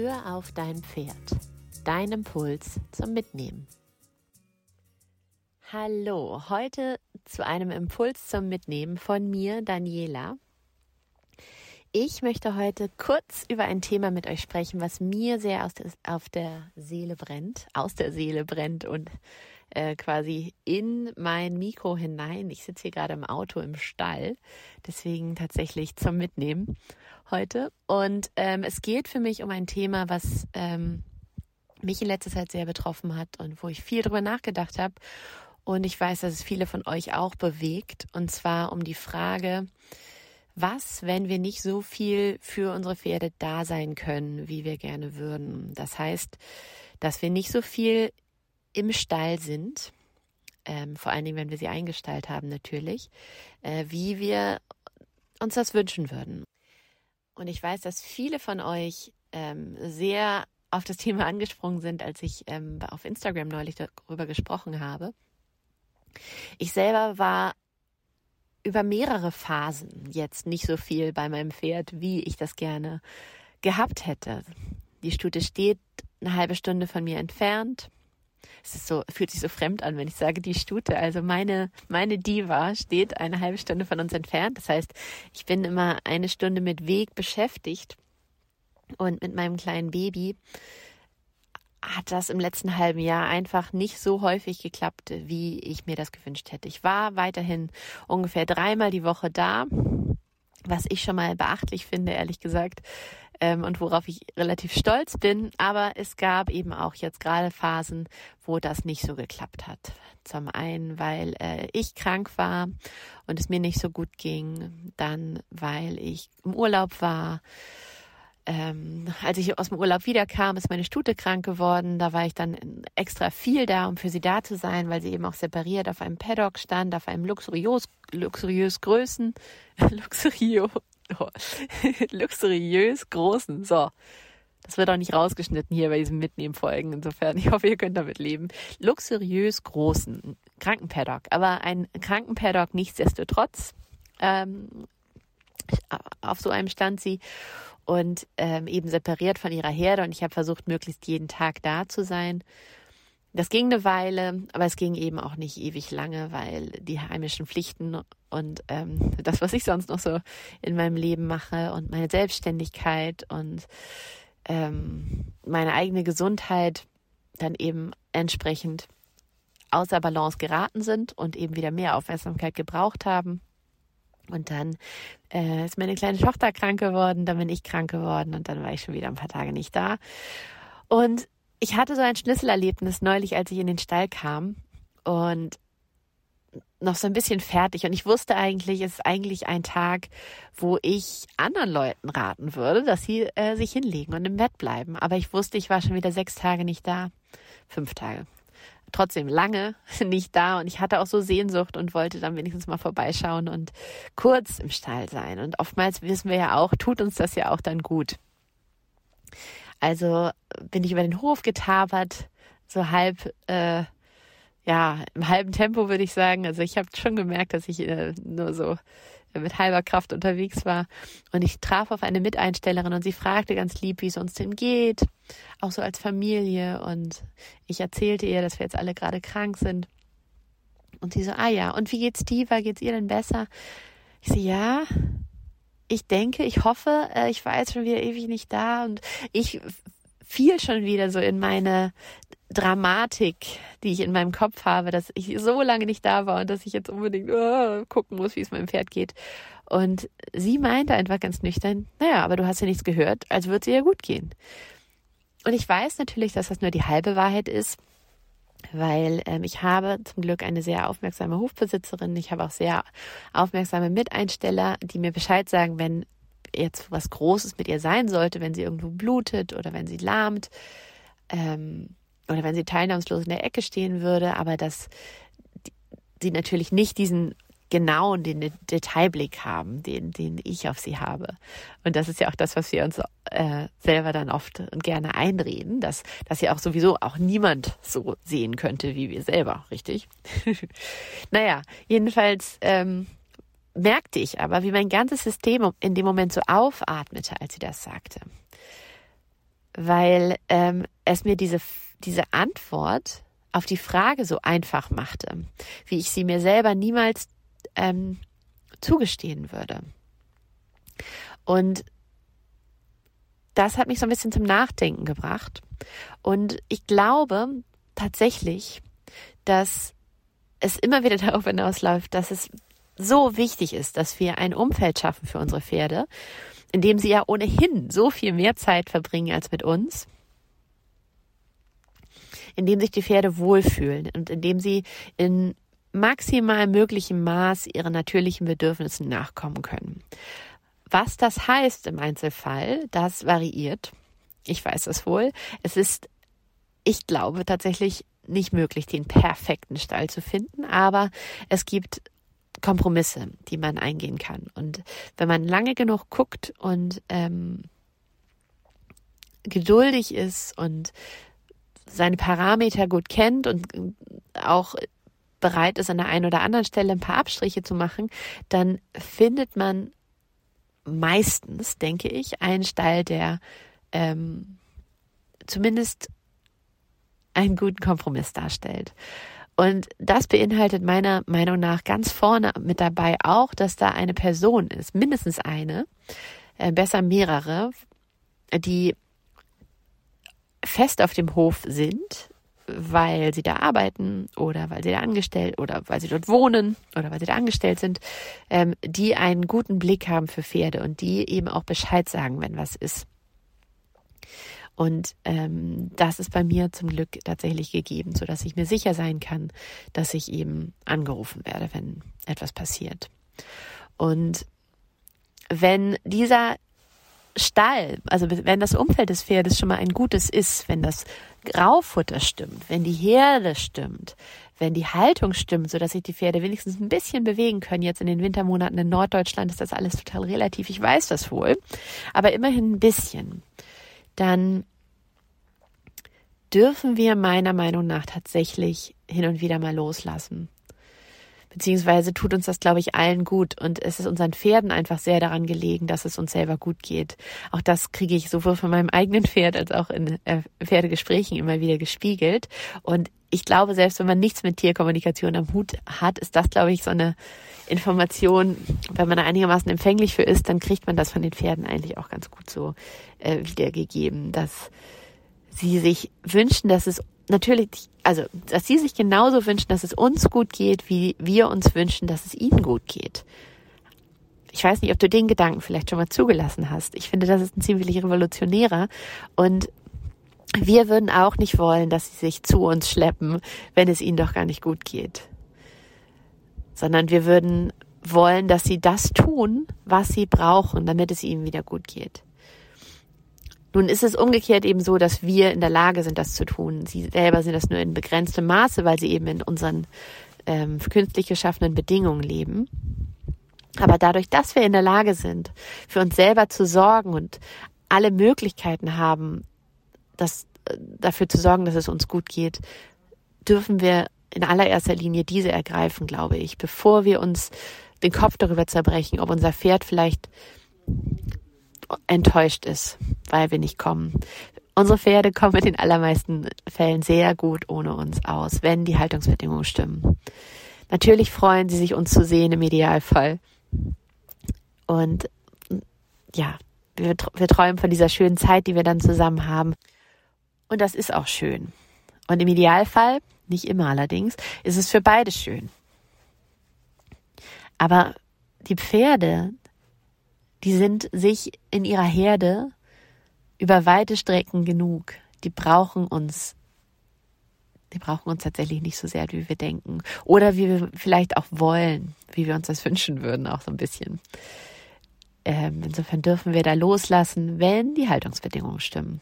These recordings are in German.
Hör auf dein Pferd. Dein Impuls zum Mitnehmen. Hallo, heute zu einem Impuls zum Mitnehmen von mir, Daniela. Ich möchte heute kurz über ein Thema mit euch sprechen, was mir sehr aus der, auf der Seele brennt, aus der Seele brennt und äh, quasi in mein Mikro hinein. Ich sitze hier gerade im Auto im Stall, deswegen tatsächlich zum Mitnehmen heute. Und ähm, es geht für mich um ein Thema, was ähm, mich in letzter Zeit sehr betroffen hat und wo ich viel drüber nachgedacht habe. Und ich weiß, dass es viele von euch auch bewegt. Und zwar um die Frage, was, wenn wir nicht so viel für unsere Pferde da sein können, wie wir gerne würden? Das heißt, dass wir nicht so viel im Stall sind, ähm, vor allen Dingen, wenn wir sie eingestallt haben natürlich, äh, wie wir uns das wünschen würden. Und ich weiß, dass viele von euch ähm, sehr auf das Thema angesprungen sind, als ich ähm, auf Instagram neulich darüber gesprochen habe. Ich selber war über mehrere Phasen jetzt nicht so viel bei meinem Pferd, wie ich das gerne gehabt hätte. Die Stute steht eine halbe Stunde von mir entfernt es ist so, fühlt sich so fremd an, wenn ich sage die Stute. Also meine, meine Diva steht eine halbe Stunde von uns entfernt. Das heißt, ich bin immer eine Stunde mit Weg beschäftigt und mit meinem kleinen Baby hat das im letzten halben Jahr einfach nicht so häufig geklappt, wie ich mir das gewünscht hätte. Ich war weiterhin ungefähr dreimal die Woche da, was ich schon mal beachtlich finde, ehrlich gesagt ähm, und worauf ich relativ stolz bin. Aber es gab eben auch jetzt gerade Phasen, wo das nicht so geklappt hat. Zum einen, weil äh, ich krank war und es mir nicht so gut ging. Dann, weil ich im Urlaub war. Ähm, als ich aus dem Urlaub wiederkam, ist meine Stute krank geworden. Da war ich dann extra viel da, um für sie da zu sein, weil sie eben auch separiert auf einem Paddock stand, auf einem luxuriös, luxuriös Größen, luxuriös, Luxuriös großen. So. Das wird auch nicht rausgeschnitten hier bei diesen Mitnehmen-Folgen. Insofern, ich hoffe, ihr könnt damit leben. Luxuriös großen Krankenpaddock. Aber ein Krankenpaddock nichtsdestotrotz. Ähm, auf so einem stand sie und ähm, eben separiert von ihrer Herde. Und ich habe versucht, möglichst jeden Tag da zu sein. Das ging eine Weile, aber es ging eben auch nicht ewig lange, weil die heimischen Pflichten und ähm, das, was ich sonst noch so in meinem Leben mache und meine Selbstständigkeit und ähm, meine eigene Gesundheit dann eben entsprechend außer Balance geraten sind und eben wieder mehr Aufmerksamkeit gebraucht haben. Und dann äh, ist meine kleine Tochter krank geworden, dann bin ich krank geworden und dann war ich schon wieder ein paar Tage nicht da. Und ich hatte so ein Schlüsselerlebnis neulich, als ich in den Stall kam und noch so ein bisschen fertig und ich wusste eigentlich, es ist eigentlich ein Tag, wo ich anderen Leuten raten würde, dass sie äh, sich hinlegen und im Bett bleiben. Aber ich wusste, ich war schon wieder sechs Tage nicht da, fünf Tage. Trotzdem lange nicht da und ich hatte auch so Sehnsucht und wollte dann wenigstens mal vorbeischauen und kurz im Stall sein. Und oftmals wissen wir ja auch, tut uns das ja auch dann gut. Also bin ich über den Hof getabert, so halb, äh, ja, im halben Tempo würde ich sagen. Also ich habe schon gemerkt, dass ich äh, nur so mit halber Kraft unterwegs war. Und ich traf auf eine Miteinstellerin und sie fragte ganz lieb, wie es uns denn geht, auch so als Familie. Und ich erzählte ihr, dass wir jetzt alle gerade krank sind. Und sie so, ah ja, und wie geht's Diva? Geht's ihr denn besser? Ich so, ja, ich denke, ich hoffe, äh, ich war jetzt schon wieder ewig nicht da und ich fiel schon wieder so in meine Dramatik, die ich in meinem Kopf habe, dass ich so lange nicht da war und dass ich jetzt unbedingt uh, gucken muss, wie es meinem Pferd geht. Und sie meinte einfach ganz nüchtern, naja, aber du hast ja nichts gehört, also wird es ja gut gehen. Und ich weiß natürlich, dass das nur die halbe Wahrheit ist weil ähm, ich habe zum Glück eine sehr aufmerksame Hofbesitzerin. Ich habe auch sehr aufmerksame Miteinsteller, die mir Bescheid sagen, wenn jetzt was Großes mit ihr sein sollte, wenn sie irgendwo blutet oder wenn sie lahmt ähm, oder wenn sie teilnahmslos in der Ecke stehen würde, aber dass sie natürlich nicht diesen genau den Detailblick haben, den, den ich auf sie habe. Und das ist ja auch das, was wir uns äh, selber dann oft und gerne einreden, dass, dass ja auch sowieso auch niemand so sehen könnte wie wir selber, richtig? naja, jedenfalls ähm, merkte ich aber, wie mein ganzes System in dem Moment so aufatmete, als sie das sagte. weil ähm, es mir diese, diese Antwort auf die Frage so einfach machte, wie ich sie mir selber niemals ähm, zugestehen würde. Und das hat mich so ein bisschen zum Nachdenken gebracht. Und ich glaube tatsächlich, dass es immer wieder darauf hinausläuft, dass es so wichtig ist, dass wir ein Umfeld schaffen für unsere Pferde, in dem sie ja ohnehin so viel mehr Zeit verbringen als mit uns, in dem sich die Pferde wohlfühlen und in dem sie in maximal möglichem Maß ihren natürlichen Bedürfnissen nachkommen können. Was das heißt im Einzelfall, das variiert. Ich weiß es wohl. Es ist, ich glaube, tatsächlich nicht möglich, den perfekten Stall zu finden, aber es gibt Kompromisse, die man eingehen kann. Und wenn man lange genug guckt und ähm, geduldig ist und seine Parameter gut kennt und auch bereit ist, an der einen oder anderen Stelle ein paar Abstriche zu machen, dann findet man meistens, denke ich, einen Stall, der ähm, zumindest einen guten Kompromiss darstellt. Und das beinhaltet meiner Meinung nach ganz vorne mit dabei auch, dass da eine Person ist, mindestens eine, äh, besser mehrere, die fest auf dem Hof sind, weil sie da arbeiten oder weil sie da angestellt oder weil sie dort wohnen oder weil sie da angestellt sind, ähm, die einen guten Blick haben für Pferde und die eben auch Bescheid sagen, wenn was ist. Und ähm, das ist bei mir zum Glück tatsächlich gegeben, so dass ich mir sicher sein kann, dass ich eben angerufen werde, wenn etwas passiert. Und wenn dieser Stall, also wenn das Umfeld des Pferdes schon mal ein gutes ist, wenn das Graufutter stimmt, wenn die Herde stimmt, wenn die Haltung stimmt, so dass sich die Pferde wenigstens ein bisschen bewegen können. Jetzt in den Wintermonaten in Norddeutschland ist das alles total relativ. Ich weiß das wohl, aber immerhin ein bisschen. Dann dürfen wir meiner Meinung nach tatsächlich hin und wieder mal loslassen beziehungsweise tut uns das, glaube ich, allen gut. Und es ist unseren Pferden einfach sehr daran gelegen, dass es uns selber gut geht. Auch das kriege ich sowohl von meinem eigenen Pferd als auch in äh, Pferdegesprächen immer wieder gespiegelt. Und ich glaube, selbst wenn man nichts mit Tierkommunikation am Hut hat, ist das, glaube ich, so eine Information, wenn man da einigermaßen empfänglich für ist, dann kriegt man das von den Pferden eigentlich auch ganz gut so äh, wiedergegeben, dass sie sich wünschen, dass es natürlich, also, dass sie sich genauso wünschen, dass es uns gut geht, wie wir uns wünschen, dass es ihnen gut geht. Ich weiß nicht, ob du den Gedanken vielleicht schon mal zugelassen hast. Ich finde, das ist ein ziemlich revolutionärer und wir würden auch nicht wollen, dass sie sich zu uns schleppen, wenn es ihnen doch gar nicht gut geht. Sondern wir würden wollen, dass sie das tun, was sie brauchen, damit es ihnen wieder gut geht. Nun ist es umgekehrt eben so, dass wir in der Lage sind, das zu tun. Sie selber sind das nur in begrenztem Maße, weil sie eben in unseren ähm, künstlich geschaffenen Bedingungen leben. Aber dadurch, dass wir in der Lage sind, für uns selber zu sorgen und alle Möglichkeiten haben, das, äh, dafür zu sorgen, dass es uns gut geht, dürfen wir in allererster Linie diese ergreifen, glaube ich, bevor wir uns den Kopf darüber zerbrechen, ob unser Pferd vielleicht enttäuscht ist, weil wir nicht kommen. Unsere Pferde kommen in den allermeisten Fällen sehr gut ohne uns aus, wenn die Haltungsbedingungen stimmen. Natürlich freuen sie sich, uns zu sehen im Idealfall. Und ja, wir, wir träumen von dieser schönen Zeit, die wir dann zusammen haben. Und das ist auch schön. Und im Idealfall, nicht immer allerdings, ist es für beide schön. Aber die Pferde die sind sich in ihrer Herde über weite Strecken genug. Die brauchen uns. Die brauchen uns tatsächlich nicht so sehr, wie wir denken. Oder wie wir vielleicht auch wollen, wie wir uns das wünschen würden, auch so ein bisschen. Ähm, insofern dürfen wir da loslassen, wenn die Haltungsbedingungen stimmen.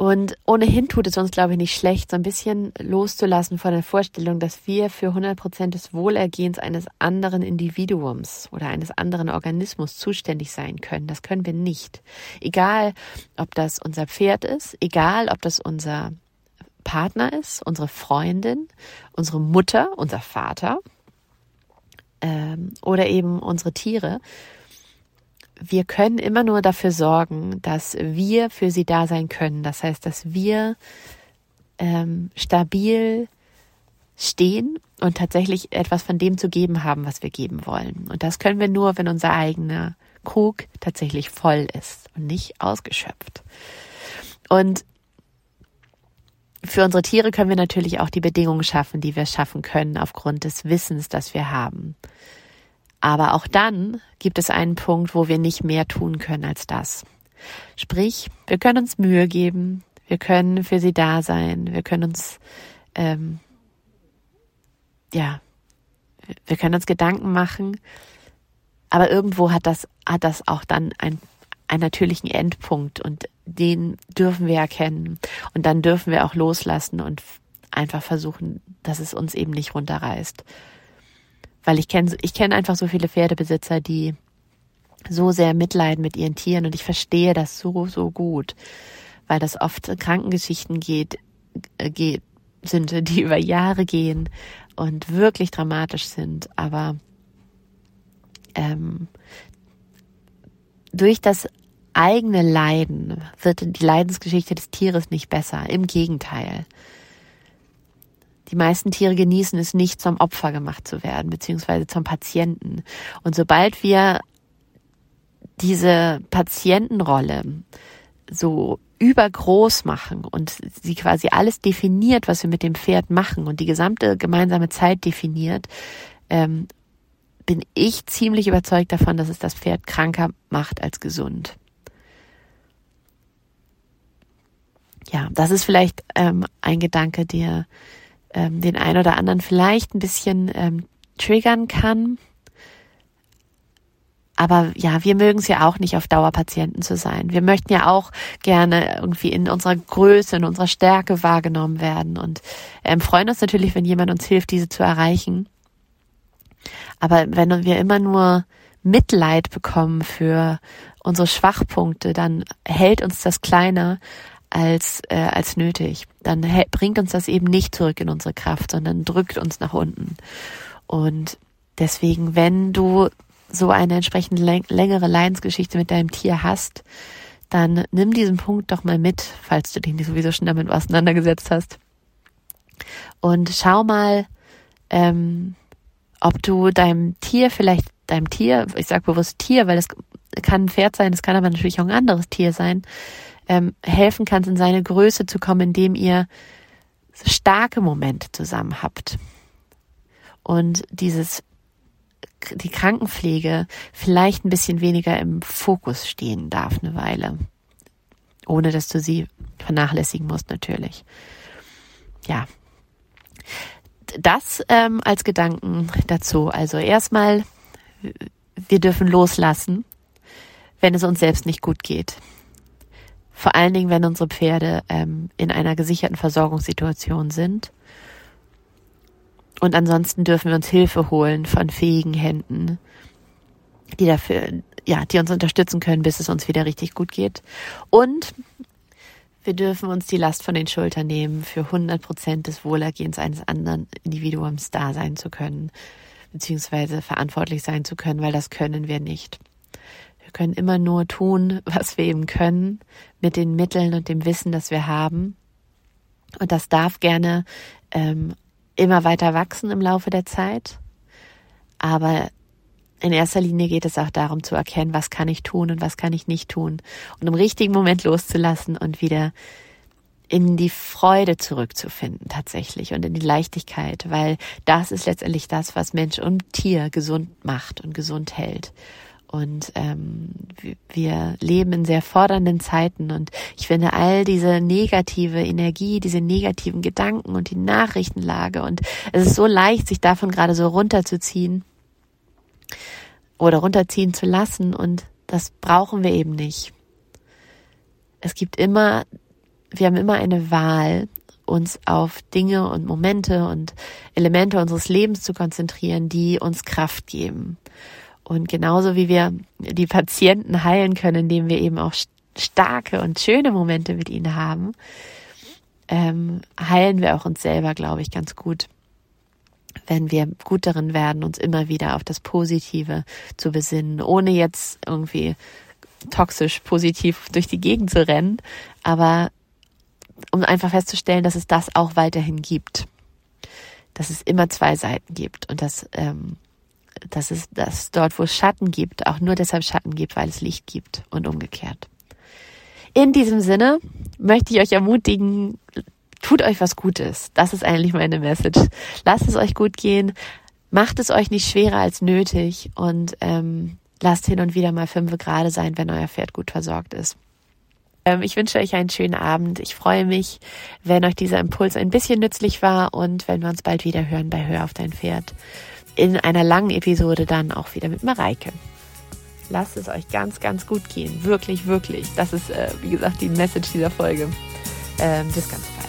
Und ohnehin tut es uns, glaube ich, nicht schlecht, so ein bisschen loszulassen von der Vorstellung, dass wir für 100 Prozent des Wohlergehens eines anderen Individuums oder eines anderen Organismus zuständig sein können. Das können wir nicht. Egal, ob das unser Pferd ist, egal, ob das unser Partner ist, unsere Freundin, unsere Mutter, unser Vater ähm, oder eben unsere Tiere. Wir können immer nur dafür sorgen, dass wir für sie da sein können. Das heißt, dass wir ähm, stabil stehen und tatsächlich etwas von dem zu geben haben, was wir geben wollen. Und das können wir nur, wenn unser eigener Krug tatsächlich voll ist und nicht ausgeschöpft. Und für unsere Tiere können wir natürlich auch die Bedingungen schaffen, die wir schaffen können aufgrund des Wissens, das wir haben. Aber auch dann gibt es einen Punkt, wo wir nicht mehr tun können als das. Sprich, wir können uns Mühe geben, wir können für sie da sein, wir können uns, ähm, ja, wir können uns Gedanken machen, aber irgendwo hat das, hat das auch dann ein, einen natürlichen Endpunkt und den dürfen wir erkennen. Und dann dürfen wir auch loslassen und einfach versuchen, dass es uns eben nicht runterreißt weil ich kenne ich kenne einfach so viele Pferdebesitzer, die so sehr mitleiden mit ihren Tieren und ich verstehe das so so gut, weil das oft Krankengeschichten geht äh, geht sind, die über Jahre gehen und wirklich dramatisch sind, aber ähm, durch das eigene Leiden wird die Leidensgeschichte des Tieres nicht besser. Im Gegenteil. Die meisten Tiere genießen es nicht, zum Opfer gemacht zu werden, beziehungsweise zum Patienten. Und sobald wir diese Patientenrolle so übergroß machen und sie quasi alles definiert, was wir mit dem Pferd machen und die gesamte gemeinsame Zeit definiert, ähm, bin ich ziemlich überzeugt davon, dass es das Pferd kranker macht als gesund. Ja, das ist vielleicht ähm, ein Gedanke, der ähm, den einen oder anderen vielleicht ein bisschen ähm, triggern kann. Aber ja, wir mögen es ja auch nicht, auf Dauer Patienten zu sein. Wir möchten ja auch gerne irgendwie in unserer Größe, in unserer Stärke wahrgenommen werden und ähm, freuen uns natürlich, wenn jemand uns hilft, diese zu erreichen. Aber wenn wir immer nur Mitleid bekommen für unsere Schwachpunkte, dann hält uns das kleiner, als, äh, als nötig. Dann bringt uns das eben nicht zurück in unsere Kraft, sondern drückt uns nach unten. Und deswegen, wenn du so eine entsprechend längere Leidensgeschichte mit deinem Tier hast, dann nimm diesen Punkt doch mal mit, falls du dich sowieso schon damit auseinandergesetzt hast. Und schau mal, ähm, ob du deinem Tier vielleicht, deinem Tier, ich sage bewusst Tier, weil es kann ein Pferd sein, es kann aber natürlich auch ein anderes Tier sein, ähm, helfen kannst, in seine Größe zu kommen, indem ihr starke Momente zusammen habt. Und dieses, die Krankenpflege vielleicht ein bisschen weniger im Fokus stehen darf eine Weile. Ohne dass du sie vernachlässigen musst, natürlich. Ja. Das ähm, als Gedanken dazu. Also erstmal, wir dürfen loslassen, wenn es uns selbst nicht gut geht. Vor allen Dingen, wenn unsere Pferde ähm, in einer gesicherten Versorgungssituation sind. Und ansonsten dürfen wir uns Hilfe holen von fähigen Händen, die dafür, ja, die uns unterstützen können, bis es uns wieder richtig gut geht. Und wir dürfen uns die Last von den Schultern nehmen, für 100 Prozent des Wohlergehens eines anderen Individuums da sein zu können, beziehungsweise verantwortlich sein zu können, weil das können wir nicht. Wir können immer nur tun, was wir eben können, mit den Mitteln und dem Wissen, das wir haben. Und das darf gerne ähm, immer weiter wachsen im Laufe der Zeit. Aber in erster Linie geht es auch darum zu erkennen, was kann ich tun und was kann ich nicht tun. Und im richtigen Moment loszulassen und wieder in die Freude zurückzufinden tatsächlich und in die Leichtigkeit, weil das ist letztendlich das, was Mensch und Tier gesund macht und gesund hält. Und ähm, wir leben in sehr fordernden Zeiten und ich finde all diese negative Energie, diese negativen Gedanken und die Nachrichtenlage und es ist so leicht, sich davon gerade so runterzuziehen oder runterziehen zu lassen und das brauchen wir eben nicht. Es gibt immer, wir haben immer eine Wahl, uns auf Dinge und Momente und Elemente unseres Lebens zu konzentrieren, die uns Kraft geben. Und genauso wie wir die Patienten heilen können, indem wir eben auch starke und schöne Momente mit ihnen haben, ähm, heilen wir auch uns selber, glaube ich, ganz gut. wenn wir gut darin werden, uns immer wieder auf das Positive zu besinnen, ohne jetzt irgendwie toxisch positiv durch die Gegend zu rennen, aber um einfach festzustellen, dass es das auch weiterhin gibt, dass es immer zwei Seiten gibt und dass, ähm, dass es dass dort, wo es Schatten gibt, auch nur deshalb Schatten gibt, weil es Licht gibt und umgekehrt. In diesem Sinne möchte ich euch ermutigen, tut euch was Gutes. Das ist eigentlich meine Message. Lasst es euch gut gehen, macht es euch nicht schwerer als nötig und ähm, lasst hin und wieder mal fünf gerade sein, wenn euer Pferd gut versorgt ist. Ähm, ich wünsche euch einen schönen Abend. Ich freue mich, wenn euch dieser Impuls ein bisschen nützlich war und wenn wir uns bald wieder hören bei Hör auf dein Pferd. In einer langen Episode dann auch wieder mit Mareike. Lasst es euch ganz, ganz gut gehen. Wirklich, wirklich. Das ist, äh, wie gesagt, die Message dieser Folge. Ähm, bis ganz bald.